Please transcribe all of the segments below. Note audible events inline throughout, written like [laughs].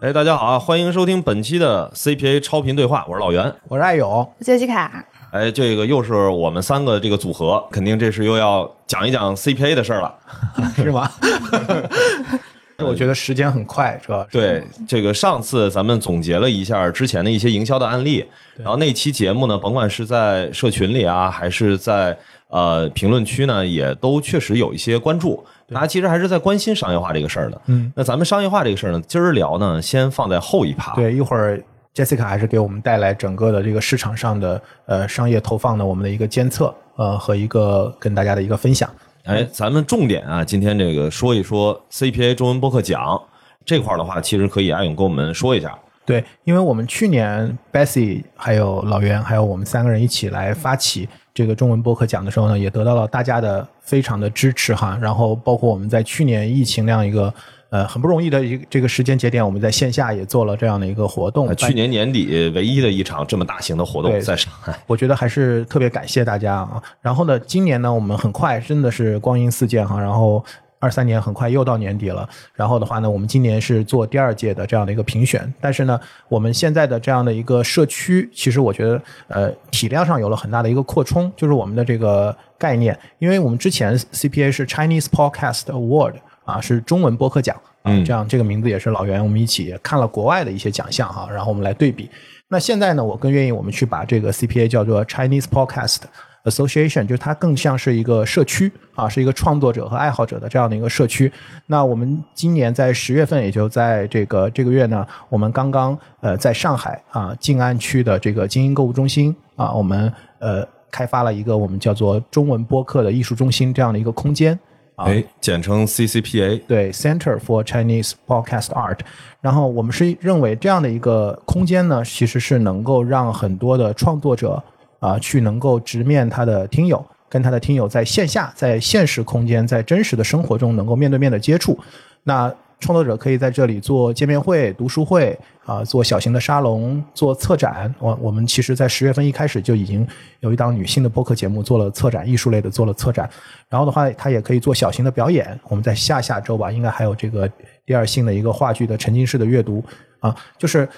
哎，大家好啊！欢迎收听本期的 CPA 超频对话，我是老袁，我是爱勇，杰西卡。哎，这个又是我们三个这个组合，肯定这是又要讲一讲 CPA 的事儿了，[laughs] 是吗？[laughs] 我觉得时间很快，是吧？对，这个上次咱们总结了一下之前的一些营销的案例，然后那期节目呢，甭管是在社群里啊，还是在呃评论区呢，也都确实有一些关注。大家其实还是在关心商业化这个事儿的。嗯，那咱们商业化这个事儿呢，今儿聊呢，先放在后一趴。对，一会儿 Jessica 还是给我们带来整个的这个市场上的呃商业投放的我们的一个监测，呃和一个跟大家的一个分享。哎，咱们重点啊，今天这个说一说 CPA 中文播客奖这块的话，其实可以阿勇跟我们说一下。对，因为我们去年 Bessie 还有老袁还有我们三个人一起来发起。这个中文播客奖的时候呢，也得到了大家的非常的支持哈。然后包括我们在去年疫情那样一个呃很不容易的一个这个时间节点，我们在线下也做了这样的一个活动。去年年底唯一的一场这么大型的活动在上海，我觉得还是特别感谢大家啊。然后呢，今年呢，我们很快真的是光阴似箭哈。然后。二三年很快又到年底了，然后的话呢，我们今年是做第二届的这样的一个评选，但是呢，我们现在的这样的一个社区，其实我觉得呃体量上有了很大的一个扩充，就是我们的这个概念，因为我们之前 CPA 是 Chinese Podcast Award 啊，是中文播客奖啊，这样这个名字也是老袁我们一起看了国外的一些奖项哈，然后我们来对比。那现在呢，我更愿意我们去把这个 CPA 叫做 Chinese Podcast。Association 就是它更像是一个社区啊，是一个创作者和爱好者的这样的一个社区。那我们今年在十月份，也就在这个这个月呢，我们刚刚呃在上海啊静安区的这个精英购物中心啊，我们呃开发了一个我们叫做中文播客的艺术中心这样的一个空间啊，哎，简称 CCPA，对，Center for Chinese Podcast Art。然后我们是认为这样的一个空间呢，其实是能够让很多的创作者。啊，去能够直面他的听友，跟他的听友在线下、在现实空间、在真实的生活中能够面对面的接触。那创作者可以在这里做见面会、读书会啊，做小型的沙龙、做策展。我我们其实，在十月份一开始就已经有一档女性的播客节目做了策展，艺术类的做了策展。然后的话，他也可以做小型的表演。我们在下下周吧，应该还有这个第二性的一个话剧的沉浸式的阅读啊，就是。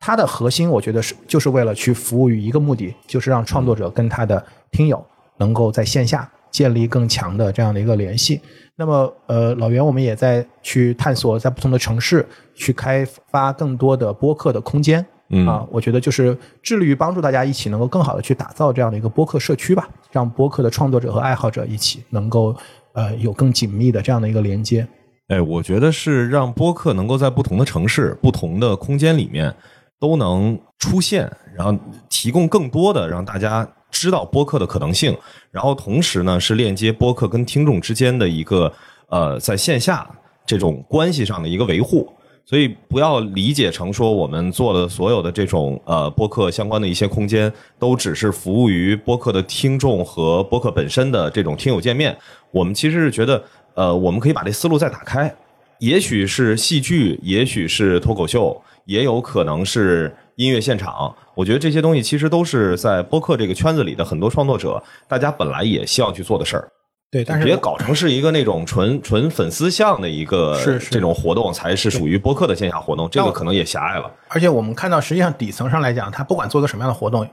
它的核心，我觉得是就是为了去服务于一个目的，就是让创作者跟他的听友能够在线下建立更强的这样的一个联系。那么，呃，老袁，我们也在去探索，在不同的城市去开发更多的播客的空间。嗯啊，我觉得就是致力于帮助大家一起能够更好的去打造这样的一个播客社区吧，让播客的创作者和爱好者一起能够呃有更紧密的这样的一个连接。哎，我觉得是让播客能够在不同的城市、不同的空间里面。都能出现，然后提供更多的让大家知道播客的可能性，然后同时呢是链接播客跟听众之间的一个呃在线下这种关系上的一个维护，所以不要理解成说我们做的所有的这种呃播客相关的一些空间都只是服务于播客的听众和播客本身的这种听友见面，我们其实是觉得呃我们可以把这思路再打开，也许是戏剧，也许是脱口秀。也有可能是音乐现场，我觉得这些东西其实都是在播客这个圈子里的很多创作者，大家本来也希望去做的事儿。对，但是别搞成是一个那种纯纯粉丝向的一个是这种活动，才是属于播客的线下活动，这个可能也狭隘了。而且我们看到，实际上底层上来讲，他不管做个什么样的活动，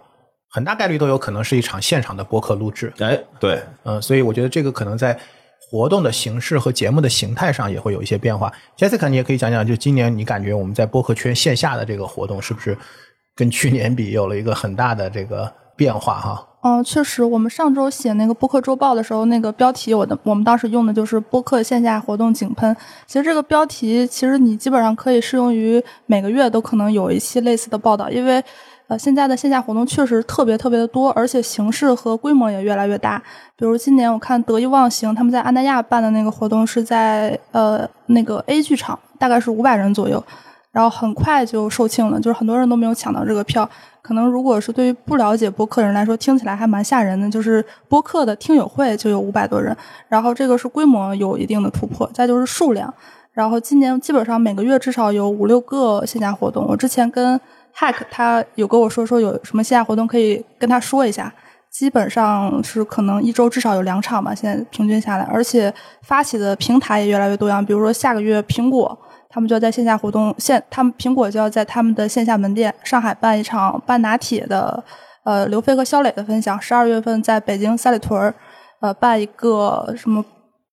很大概率都有可能是一场现场的播客录制。哎，对，嗯，所以我觉得这个可能在。活动的形式和节目的形态上也会有一些变化。Jessica，你也可以讲讲，就今年你感觉我们在播客圈线下的这个活动是不是跟去年比有了一个很大的这个变化？哈，嗯，确实，我们上周写那个播客周报的时候，那个标题我的我们当时用的就是播客线下活动井喷。其实这个标题其实你基本上可以适用于每个月都可能有一期类似的报道，因为。呃，现在的线下活动确实特别特别的多，而且形式和规模也越来越大。比如今年我看得意忘形他们在安那亚办的那个活动是在呃那个 A 剧场，大概是五百人左右。然后很快就售罄了，就是很多人都没有抢到这个票。可能如果是对于不了解播客人来说，听起来还蛮吓人的。就是播客的听友会就有五百多人，然后这个是规模有一定的突破，再就是数量。然后今年基本上每个月至少有五六个线下活动。我之前跟 Hack 他有跟我说说有什么线下活动可以跟他说一下，基本上是可能一周至少有两场吧，现在平均下来，而且发起的平台也越来越多样。比如说下个月苹果。他们就要在线下活动，线他们苹果就要在他们的线下门店上海办一场半拿铁的，呃，刘飞和肖磊的分享。十二月份在北京三里屯儿，呃，办一个什么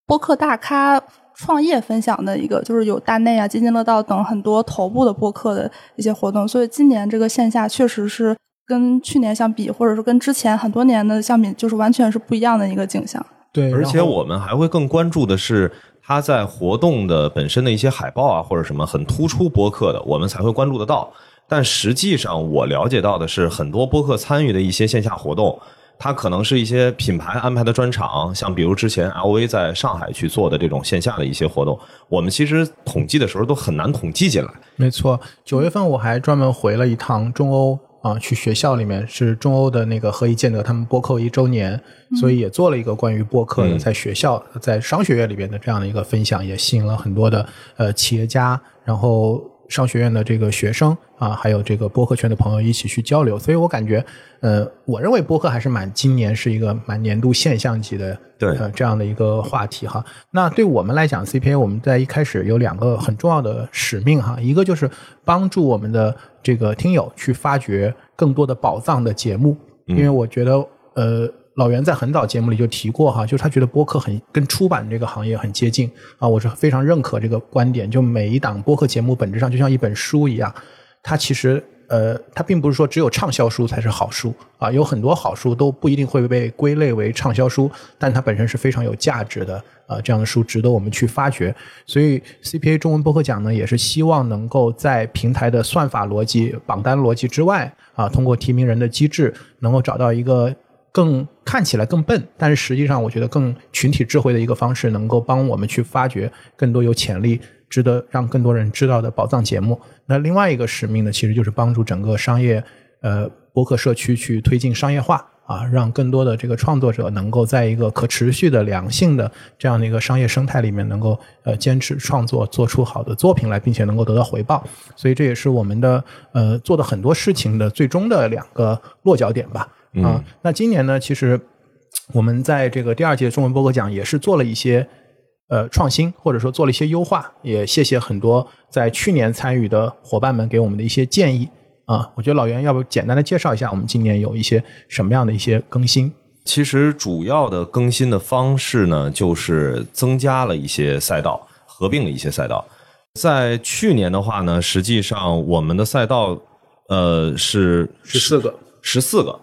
播客大咖创业分享的一个，就是有大内啊、津津乐道等很多头部的播客的一些活动。所以今年这个线下确实是跟去年相比，或者说跟之前很多年的相比，就是完全是不一样的一个景象。对，而且我们还会更关注的是。它在活动的本身的一些海报啊，或者什么很突出播客的，我们才会关注得到。但实际上，我了解到的是，很多播客参与的一些线下活动，它可能是一些品牌安排的专场，像比如之前 LV 在上海去做的这种线下的一些活动，我们其实统计的时候都很难统计进来。没错，九月份我还专门回了一趟中欧。啊，去学校里面是中欧的那个何以见得他们播客一周年，所以也做了一个关于播客的，在学校在商学院里边的这样的一个分享，也吸引了很多的呃企业家，然后。商学院的这个学生啊，还有这个播客圈的朋友一起去交流，所以我感觉，呃，我认为播客还是蛮今年是一个蛮年度现象级的，对，呃，这样的一个话题哈。那对我们来讲，CPA 我们在一开始有两个很重要的使命哈，一个就是帮助我们的这个听友去发掘更多的宝藏的节目，因为我觉得，呃。老袁在很早节目里就提过哈，就是他觉得播客很跟出版这个行业很接近啊，我是非常认可这个观点。就每一档播客节目本质上就像一本书一样，它其实呃，它并不是说只有畅销书才是好书啊，有很多好书都不一定会被归类为畅销书，但它本身是非常有价值的啊，这样的书值得我们去发掘。所以 CPA 中文播客奖呢，也是希望能够在平台的算法逻辑、榜单逻辑之外啊，通过提名人的机制，能够找到一个。更看起来更笨，但是实际上我觉得更群体智慧的一个方式，能够帮我们去发掘更多有潜力、值得让更多人知道的宝藏节目。那另外一个使命呢，其实就是帮助整个商业呃博客社区去推进商业化啊，让更多的这个创作者能够在一个可持续的良性的这样的一个商业生态里面，能够呃坚持创作，做出好的作品来，并且能够得到回报。所以这也是我们的呃做的很多事情的最终的两个落脚点吧。啊，那今年呢，其实我们在这个第二届中文播客奖也是做了一些呃创新，或者说做了一些优化。也谢谢很多在去年参与的伙伴们给我们的一些建议啊。我觉得老袁要不简单的介绍一下我们今年有一些什么样的一些更新？其实主要的更新的方式呢，就是增加了一些赛道，合并了一些赛道。在去年的话呢，实际上我们的赛道呃是十四个，十四个。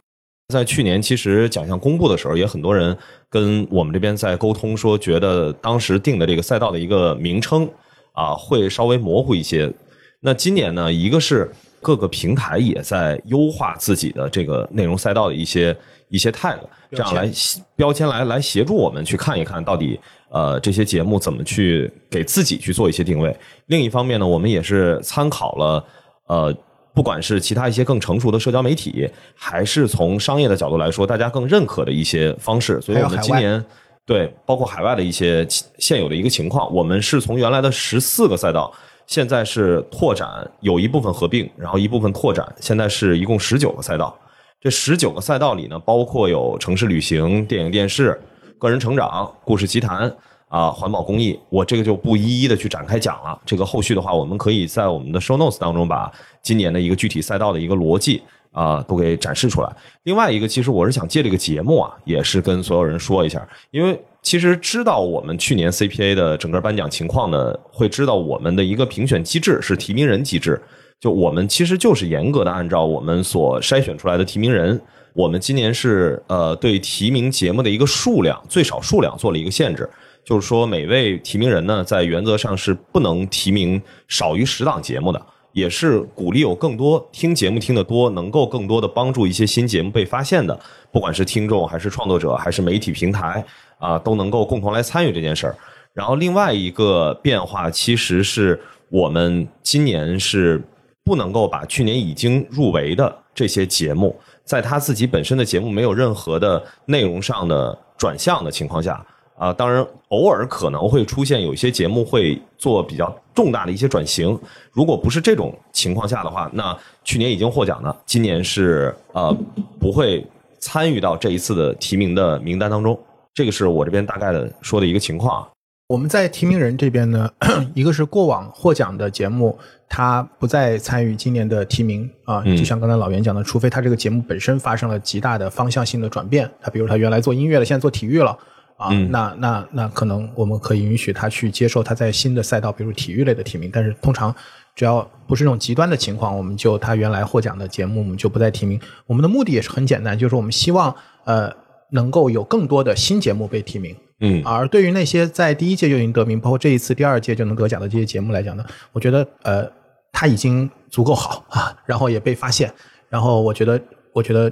在去年，其实奖项公布的时候，也很多人跟我们这边在沟通，说觉得当时定的这个赛道的一个名称啊，会稍微模糊一些。那今年呢，一个是各个平台也在优化自己的这个内容赛道的一些一些 tag，这样来标签来来协助我们去看一看到底呃这些节目怎么去给自己去做一些定位。另一方面呢，我们也是参考了呃。不管是其他一些更成熟的社交媒体，还是从商业的角度来说，大家更认可的一些方式，所以我们今年对包括海外的一些现有的一个情况，我们是从原来的十四个赛道，现在是拓展，有一部分合并，然后一部分拓展，现在是一共十九个赛道。这十九个赛道里呢，包括有城市旅行、电影电视、个人成长、故事奇谈。啊，环保公益，我这个就不一一的去展开讲了。这个后续的话，我们可以在我们的 show notes 当中把今年的一个具体赛道的一个逻辑啊都给展示出来。另外一个，其实我是想借这个节目啊，也是跟所有人说一下，因为其实知道我们去年 CPA 的整个颁奖情况呢，会知道我们的一个评选机制是提名人机制，就我们其实就是严格的按照我们所筛选出来的提名人，我们今年是呃对提名节目的一个数量最少数量做了一个限制。就是说，每位提名人呢，在原则上是不能提名少于十档节目的，也是鼓励有更多听节目听得多，能够更多的帮助一些新节目被发现的，不管是听众还是创作者还是媒体平台啊，都能够共同来参与这件事儿。然后另外一个变化，其实是我们今年是不能够把去年已经入围的这些节目，在他自己本身的节目没有任何的内容上的转向的情况下。啊，当然，偶尔可能会出现有一些节目会做比较重大的一些转型。如果不是这种情况下的话，那去年已经获奖的，今年是呃不会参与到这一次的提名的名单当中。这个是我这边大概的说的一个情况。我们在提名人这边呢，[coughs] 一个是过往获奖的节目，他不再参与今年的提名啊。就像刚才老袁讲的，除非他这个节目本身发生了极大的方向性的转变，他比如他原来做音乐的，现在做体育了。啊，那那那可能我们可以允许他去接受他在新的赛道，比如体育类的提名。但是通常只要不是那种极端的情况，我们就他原来获奖的节目，我们就不再提名。我们的目的也是很简单，就是我们希望呃能够有更多的新节目被提名。嗯，而对于那些在第一届就已经得名，包括这一次第二届就能得奖的这些节目来讲呢，我觉得呃他已经足够好啊，然后也被发现，然后我觉得我觉得。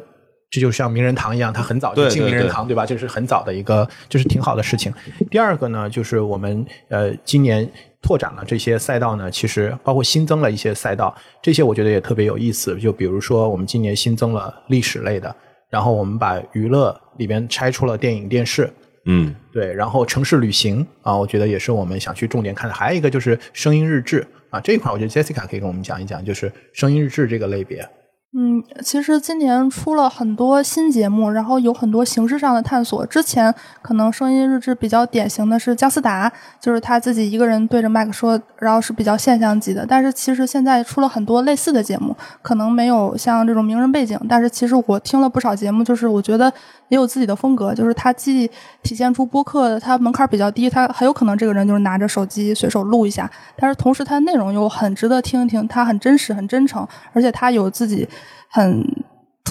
这就像名人堂一样，他很早就进名人堂，对吧？这是很早的一个，这是挺好的事情。第二个呢，就是我们呃今年拓展了这些赛道呢，其实包括新增了一些赛道，这些我觉得也特别有意思。就比如说，我们今年新增了历史类的，然后我们把娱乐里边拆出了电影、电视，嗯，对，然后城市旅行啊，我觉得也是我们想去重点看的。还有一个就是声音日志啊，这一块我觉得 Jessica 可以跟我们讲一讲，就是声音日志这个类别。嗯，其实今年出了很多新节目，然后有很多形式上的探索。之前可能声音日志比较典型的是姜思达，就是他自己一个人对着麦克说，然后是比较现象级的。但是其实现在出了很多类似的节目，可能没有像这种名人背景，但是其实我听了不少节目，就是我觉得也有自己的风格，就是他既体现出播客他门槛比较低，他很有可能这个人就是拿着手机随手录一下，但是同时他的内容又很值得听一听，他很真实、很真诚，而且他有自己。很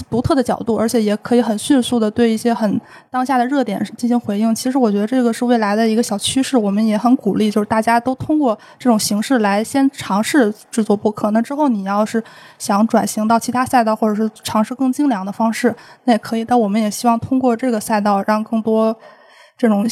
独特的角度，而且也可以很迅速的对一些很当下的热点进行回应。其实我觉得这个是未来的一个小趋势，我们也很鼓励，就是大家都通过这种形式来先尝试制作播客。那之后你要是想转型到其他赛道，或者是尝试更精良的方式，那也可以。但我们也希望通过这个赛道，让更多这种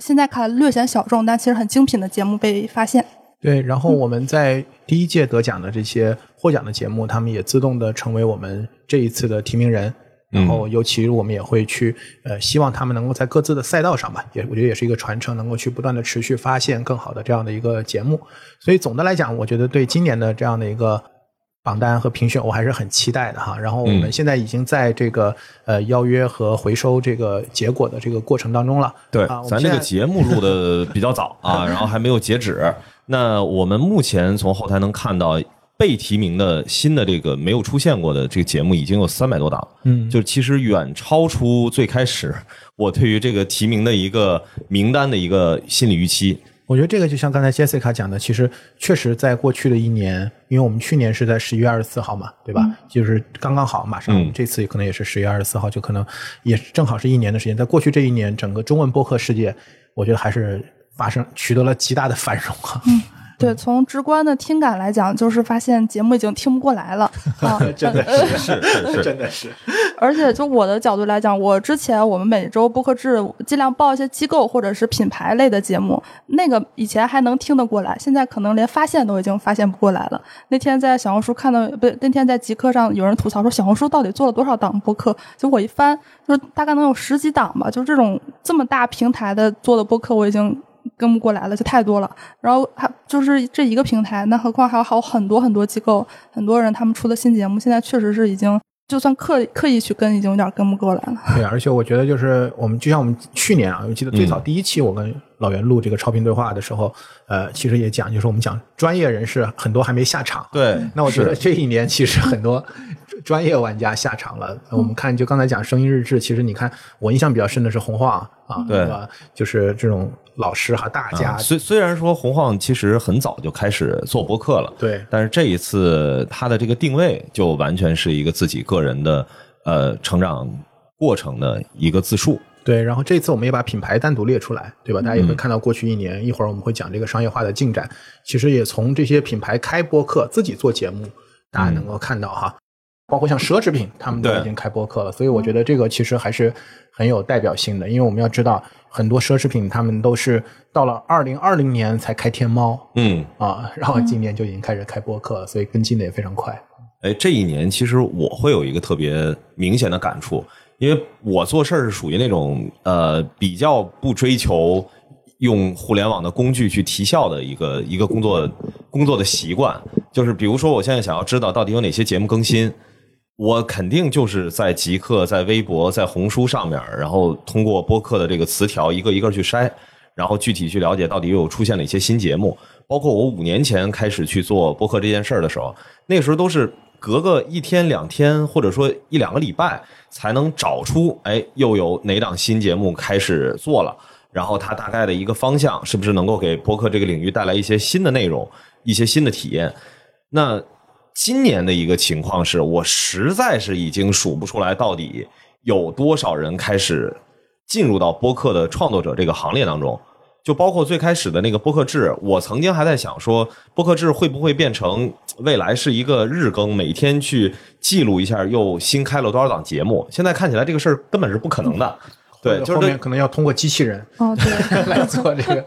现在看略显小众，但其实很精品的节目被发现。对，然后我们在第一届得奖的这些获奖的节目，他们也自动的成为我们这一次的提名人。然后，尤其我们也会去呃，希望他们能够在各自的赛道上吧，也我觉得也是一个传承，能够去不断的持续发现更好的这样的一个节目。所以总的来讲，我觉得对今年的这样的一个榜单和评选，我还是很期待的哈。然后我们现在已经在这个呃邀约和回收这个结果的这个过程当中了。对，咱这个节目录的比较早啊，然后还没有截止。那我们目前从后台能看到被提名的新的这个没有出现过的这个节目已经有三百多档，嗯，就其实远超出最开始我对于这个提名的一个名单的一个心理预期。我觉得这个就像刚才 Jessica 讲的，其实确实在过去的一年，因为我们去年是在十一月二十四号嘛，对吧？就是刚刚好，马上这次可能也是十月二十四号，就可能也正好是一年的时间。在过去这一年，整个中文播客世界，我觉得还是。发生取得了极大的繁荣啊！嗯，对，从直观的听感来讲，就是发现节目已经听不过来了 [laughs] 啊！真的是是是，真的是。而且就我的角度来讲，我之前我们每周播客制尽量报一些机构或者是品牌类的节目，那个以前还能听得过来，现在可能连发现都已经发现不过来了。那天在小红书看到，不对，那天在极客上有人吐槽说，小红书到底做了多少档播客？就我一翻，就是大概能有十几档吧。就这种这么大平台的做的播客，我已经。跟不过来了，就太多了。然后还就是这一个平台，那何况还有还有很多很多机构，很多人他们出的新节目，现在确实是已经就算刻刻意去跟，已经有点跟不过来了。对，而且我觉得就是我们就像我们去年啊，我记得最早第一期我跟老袁录这个超频对话的时候，呃，其实也讲，就是我们讲专业人士很多还没下场。对，那我觉得这一年其实很多。专业玩家下场了。我们看，就刚才讲声音日志，其实你看，我印象比较深的是洪晃啊，对吧？就是这种老师和大家。虽虽然说洪晃其实很早就开始做博客了，对，但是这一次他的这个定位就完全是一个自己个人的呃成长过程的一个自述。对，然后这次我们也把品牌单独列出来，对吧？大家也会看到过去一年，一会儿我们会讲这个商业化的进展。其实也从这些品牌开播客、自己做节目，大家能够看到哈。包括像奢侈品，他们都已经开播客了。所以我觉得这个其实还是很有代表性的，因为我们要知道很多奢侈品他们都是到了二零二零年才开天猫嗯，啊，然后今年就已经开始开播客了，所以跟进的也非常快。哎，这一年其实我会有一个特别明显的感触，因为我做事儿是属于那种呃比较不追求用互联网的工具去提效的一个一个工作工作的习惯。就是比如说，我现在想要知道到底有哪些节目更新，我肯定就是在极客、在微博、在红书上面，然后通过播客的这个词条一个一个去筛，然后具体去了解到底又出现了一些新节目。包括我五年前开始去做播客这件事儿的时候，那时候都是隔个一天两天，或者说一两个礼拜，才能找出哎又有哪档新节目开始做了，然后它大概的一个方向是不是能够给播客这个领域带来一些新的内容、一些新的体验。那今年的一个情况是我实在是已经数不出来到底有多少人开始进入到播客的创作者这个行列当中。就包括最开始的那个播客制，我曾经还在想说，播客制会不会变成未来是一个日更，每天去记录一下又新开了多少档节目？现在看起来这个事儿根本是不可能的。对，就是后面可能要通过机器人哦，对，[laughs] 来做这个。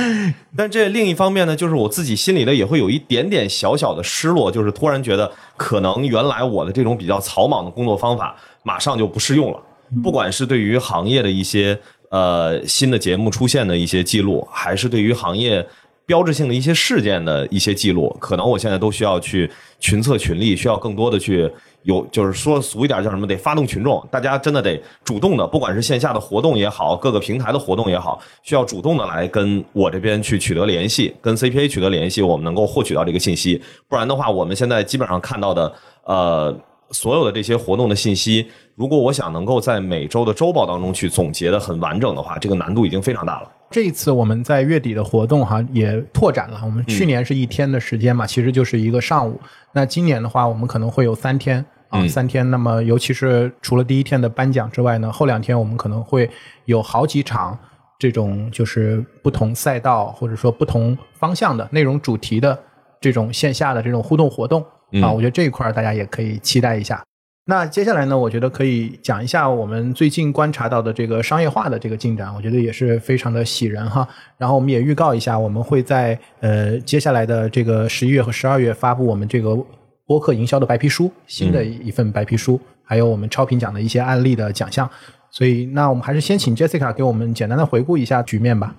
[laughs] 但这另一方面呢，就是我自己心里呢也会有一点点小小的失落，就是突然觉得可能原来我的这种比较草莽的工作方法马上就不适用了，不管是对于行业的一些呃新的节目出现的一些记录，还是对于行业标志性的一些事件的一些记录，可能我现在都需要去群策群力，需要更多的去有，就是说俗一点叫什么，得发动群众，大家真的得主动的，不管是线下的活动也好，各个平台的活动也好，需要主动的来跟我这边去取得联系，跟 CPA 取得联系，我们能够获取到这个信息，不然的话，我们现在基本上看到的，呃。所有的这些活动的信息，如果我想能够在每周的周报当中去总结的很完整的话，这个难度已经非常大了。这一次我们在月底的活动哈也拓展了，我们去年是一天的时间嘛，其实就是一个上午。那今年的话，我们可能会有三天啊，嗯三天。那么尤其是除了第一天的颁奖之外呢，后两天我们可能会有好几场这种就是不同赛道或者说不同方向的内容主题的这种线下的这种互动活动啊，嗯我觉得这一块儿大家也可以期待一下。那接下来呢，我觉得可以讲一下我们最近观察到的这个商业化的这个进展，我觉得也是非常的喜人哈。然后我们也预告一下，我们会在呃接下来的这个十一月和十二月发布我们这个播客营销的白皮书，新的一份白皮书，还有我们超评奖的一些案例的奖项。所以，那我们还是先请 Jessica 给我们简单的回顾一下局面吧。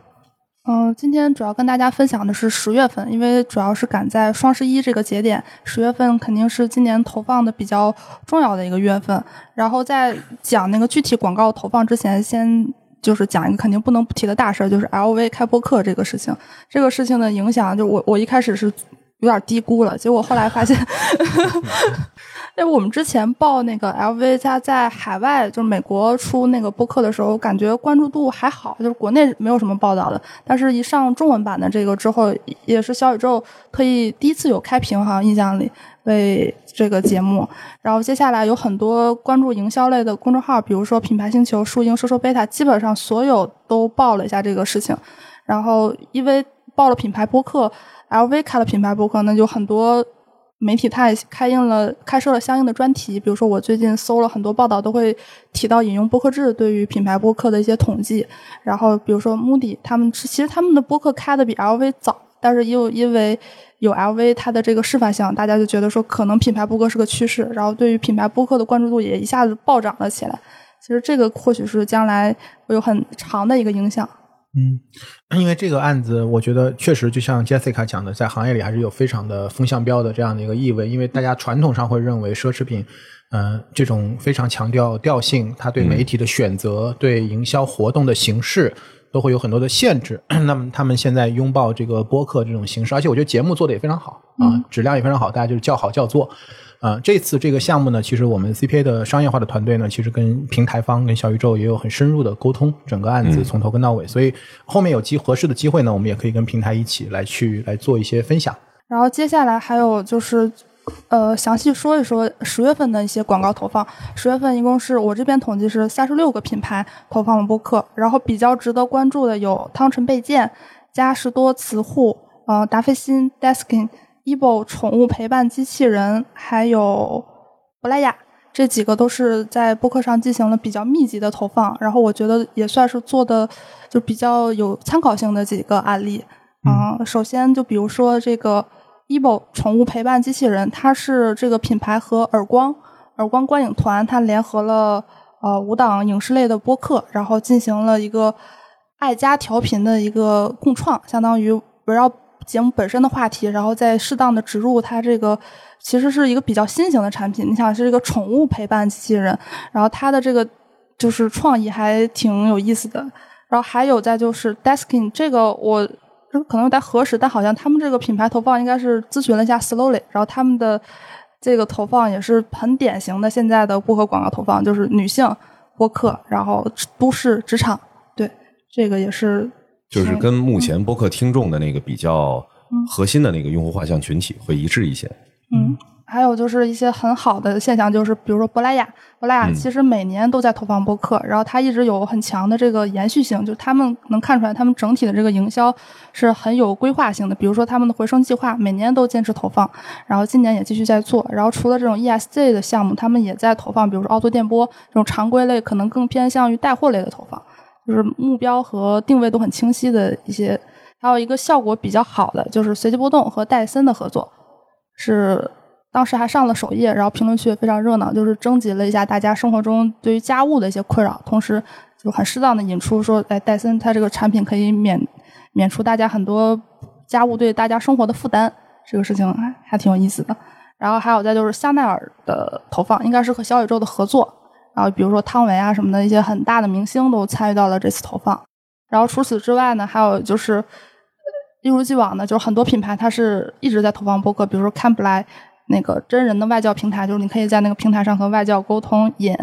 嗯、今天主要跟大家分享的是十月份，因为主要是赶在双十一这个节点，十月份肯定是今年投放的比较重要的一个月份。然后在讲那个具体广告投放之前，先就是讲一个肯定不能不提的大事儿，就是 LV 开播课这个事情。这个事情的影响，就我我一开始是有点低估了，结果后来发现。[laughs] 因为我们之前报那个 LV 它在海外，就是美国出那个播客的时候，感觉关注度还好，就是国内没有什么报道的。但是，一上中文版的这个之后，也是小宇宙特意第一次有开屏，好像印象里为这个节目。然后接下来有很多关注营销类的公众号，比如说品牌星球、树鹰、说说贝塔，基本上所有都报了一下这个事情。然后因为报了品牌播客，LV 开了品牌播客，那就很多。媒体它也开印了、开设了相应的专题，比如说我最近搜了很多报道，都会提到引用播客制对于品牌播客的一些统计。然后比如说 Moody，他们其实他们的播客开的比 LV 早，但是又因为有 LV 它的这个示范项，大家就觉得说可能品牌播客是个趋势，然后对于品牌播客的关注度也一下子暴涨了起来。其实这个或许是将来会有很长的一个影响。嗯，因为这个案子，我觉得确实就像 Jessica 讲的，在行业里还是有非常的风向标的这样的一个意味。因为大家传统上会认为奢侈品，呃，这种非常强调调性，它对媒体的选择、对营销活动的形式都会有很多的限制。那么他们现在拥抱这个播客这种形式，而且我觉得节目做的也非常好啊，质量也非常好，大家就是叫好叫座。啊，这次这个项目呢，其实我们 CPA 的商业化的团队呢，其实跟平台方、跟小宇宙也有很深入的沟通，整个案子从头跟到尾。所以后面有机合适的机会呢，我们也可以跟平台一起来去来做一些分享。然后接下来还有就是，呃，详细说一说十月份的一些广告投放。十月份一共是我这边统计是三十六个品牌投放了播客，然后比较值得关注的有汤臣倍健、嘉实多磁护、呃达霏欣、Deskin、Ebo 宠物陪伴机器人，还有珀莱雅，这几个都是在播客上进行了比较密集的投放，然后我觉得也算是做的就比较有参考性的几个案例。啊、首先就比如说这个 ebo 宠物陪伴机器人，它是这个品牌和耳光耳光观影团它联合了呃五档影视类的播客，然后进行了一个爱家调频的一个共创，相当于围绕节目本身的话题，然后再适当的植入它这个其实是一个比较新型的产品。你想是一个宠物陪伴机器人，然后它的这个就是创意还挺有意思的。然后还有再就是 Deskin 这个我可能有待核实，但好像他们这个品牌投放应该是咨询了一下 Slowly，然后他们的这个投放也是很典型的现在的播客广告投放，就是女性播客，然后都市职场，对这个也是就是跟目前播客听众的那个比较核心的那个用户画像群体会一致一些。嗯，还有就是一些很好的现象，就是比如说珀莱雅，珀莱雅嗯其实每年都在投放播客，然后它一直有很强的这个延续性，就是他们能看出来，他们整体的这个营销是很有规划性的。比如说他们的回声计划，每年都坚持投放，然后今年也继续在做。然后除了这种 ESG 的项目，他们也在投放，比如说凹凸电波这种常规类，可能更偏向于带货类的投放，就是目标和定位都很清晰的一些。还有一个效果比较好的，就是随机波动和戴森的合作。是当时还上了首页，然后评论区也非常热闹，就是征集了一下大家生活中对于家务的一些困扰，同时就很适当的引出说，哎，戴森它这个产品可以免免除大家很多家务对大家生活的负担，这个事情还还挺有意思的。然后还有再就是香奈儿的投放，应该是和小宇宙的合作，然后比如说汤唯啊什么的一些很大的明星都参与到了这次投放。然后除此之外呢，还有就是一如既往的，就是很多品牌它是一直在投放播客，比如说 Camply 那个真人的外教平台，就是你可以在那个平台上和外教沟通引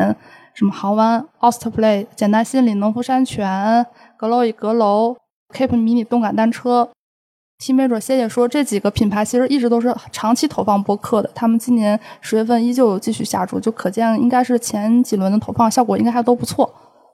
什么豪湾、Osterplay、简单心理、农夫山泉、Glowy 阁楼、Keep 迷你动感单车。提没准谢谢说，这几个品牌其实一直都是长期投放播客的，他们今年十月份依旧继续下注，就可见应该是前几轮的投放效果应该还都不错。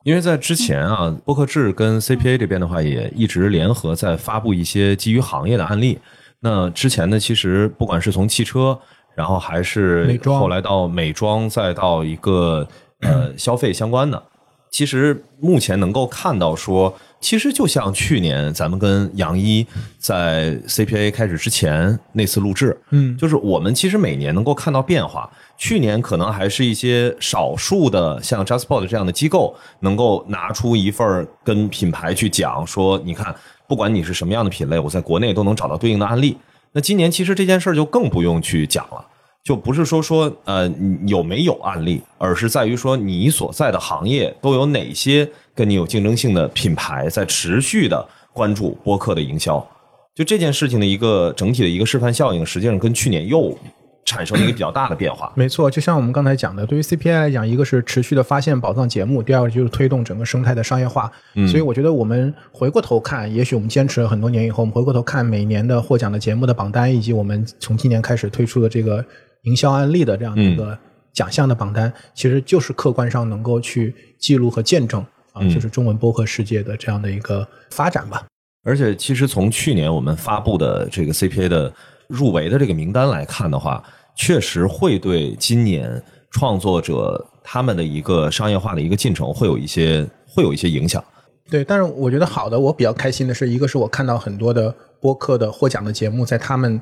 因为在之前啊，播客制跟 CPA 这边的话，也一直联合在发布一些基于行业的案例。那之前呢，其实不管是从汽车，然后还是美妆后来到美妆，再到一个呃消费相关的，其实目前能够看到说，其实就像去年咱们跟杨一在 CPA 开始之前那次录制，嗯就是我们其实每年能够看到变化。去年可能还是一些少数的像 JustPod 这样的机构能够拿出一份儿跟品牌去讲说，你看，不管你是什么样的品类，我在国内都能找到对应的案例。那今年其实这件事儿就更不用去讲了。就不是说说呃你有没有案例，而是在于说你所在的行业都有哪些跟你有竞争性的品牌在持续的关注播客的营销。就这件事情的一个整体的一个示范效应，实际上跟去年又产生了一个比较大的变化。没错，就像我们刚才讲的，对于 CPI 来讲，一个是持续的发现宝藏节目，第二个就是推动整个生态的商业化。所以我觉得我们回过头看，也许我们坚持了很多年以后，我们回过头看每年的获奖的节目的榜单，以及我们从今年开始推出的这个营销案例的这样的一个奖项的榜单，其实就是客观上能够去记录和见证啊，就是中文播客世界的这样的一个发展吧。而且，其实从去年我们发布的这个 CPA 的入围的这个名单来看的话，确实会对今年创作者他们的一个商业化的一个进程会有一些会有一些影响。对，但是我觉得好的，我比较开心的是，一个是我看到很多的播客的获奖的节目，在他们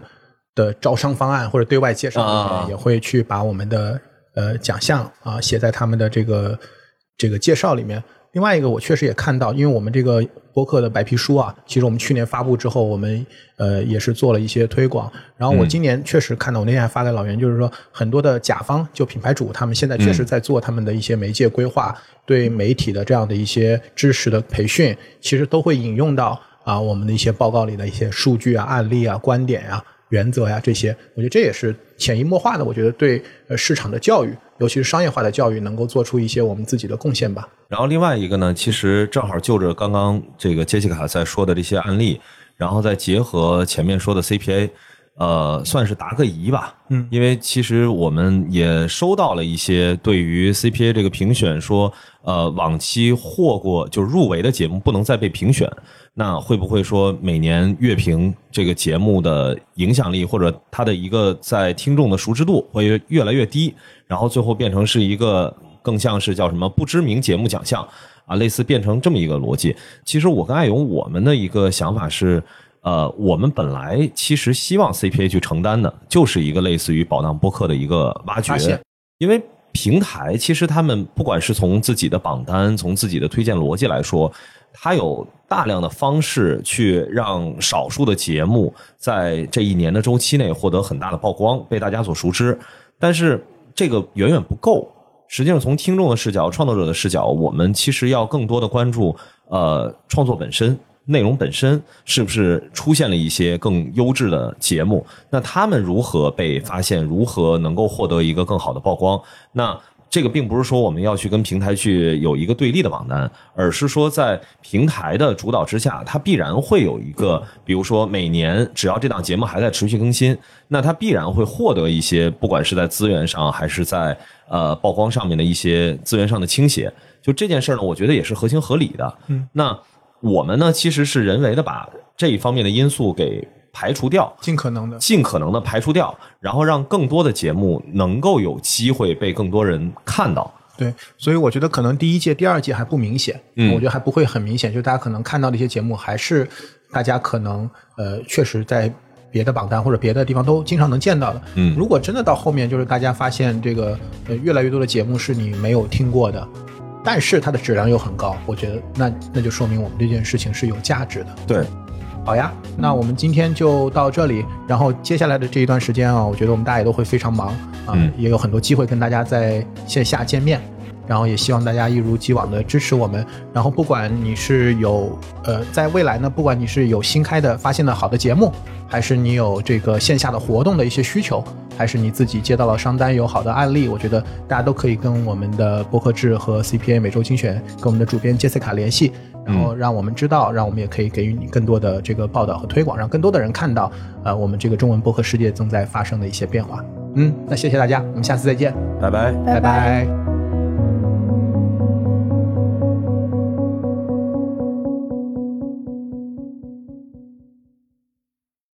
的招商方案或者对外介绍里啊面，也会去把我们的呃奖项啊写在他们的这个这个介绍里面。另外一个，我确实也看到，因为我们这个播客的白皮书啊，其实我们去年发布之后，我们呃也是做了一些推广。然后我今年确实看到，我那天还发给老袁，就是说很多的甲方，就品牌主，他们现在确实在做他们的一些媒介规划，对媒体的这样的一些知识的培训，其实都会引用到啊我们的一些报告里的一些数据啊、案例啊、观点呀、原则呀这些。我觉得这也是潜移默化的，我觉得对呃市场的教育，尤其是商业化的教育，能够做出一些我们自己的贡献吧。然后另外一个呢，其实正好就着刚刚这个杰西卡在说的这些案例，然后再结合前面说的 CPA，呃，算是答个疑吧。嗯因为其实我们也收到了一些对于 CPA 这个评选说，呃，往期获过就是入围的节目不能再被评选，那会不会说每年乐评这个节目的影响力或者它的一个在听众的熟知度会越来越低，然后最后变成是一个更像是叫什么不知名节目奖项啊，类似变成这么一个逻辑。其实我跟艾勇我们的一个想法是。呃，我们本来其实希望 CPA 去承担的，就是一个类似于宝藏播客的一个挖掘，因为平台其实他们不管是从自己的榜单，从自己的推荐逻辑来说，它有大量的方式去让少数的节目在这一年的周期内获得很大的曝光，被大家所熟知。但是这个远远不够。实际上，从听众的视角、创作者的视角，我们其实要更多的关注呃创作本身。内容本身是不是出现了一些更优质的节目？那他们如何被发现？如何能够获得一个更好的曝光？那这个并不是说我们要去跟平台去有一个对立的榜单，而是说在平台的主导之下，它必然会有一个，比如说每年只要这档节目还在持续更新，那它必然会获得一些，不管是在资源上还是在呃曝光上面的一些资源上的倾斜。就这件事儿呢，我觉得也是合情合理的。嗯，那。我们呢，其实是人为的把这一方面的因素给排除掉，尽可能的，尽可能的排除掉，然后让更多的节目能够有机会被更多人看到。对，所以我觉得可能第一届、第二届还不明显，嗯我觉得还不会很明显，就是大家可能看到的一些节目，还是大家可能呃确实在别的榜单或者别的地方都经常能见到的。嗯如果真的到后面，就是大家发现这个呃越来越多的节目是你没有听过的，但是它的质量又很高，我觉得那那就说明我们这件事情是有价值的。对，好呀，那我们今天就到这里。然后接下来的这一段时间啊，我觉得我们大家也都会非常忙啊，嗯也有很多机会跟大家在线下见面。然后也希望大家一如既往的支持我们。然后不管你是有呃，在未来呢，不管你是有新开的发现的好的节目，还是你有这个线下的活动的一些需求，还是你自己接到了商单有好的案例，我觉得大家都可以跟我们的博客制和 CPA 每周精选跟我们的主编杰西卡联系，然后让我们知道，让我们也可以给予你更多的这个报道和推广，让更多的人看到，呃，我们这个中文播客世界正在发生的一些变化。嗯，那谢谢大家，我们下次再见，拜拜。拜拜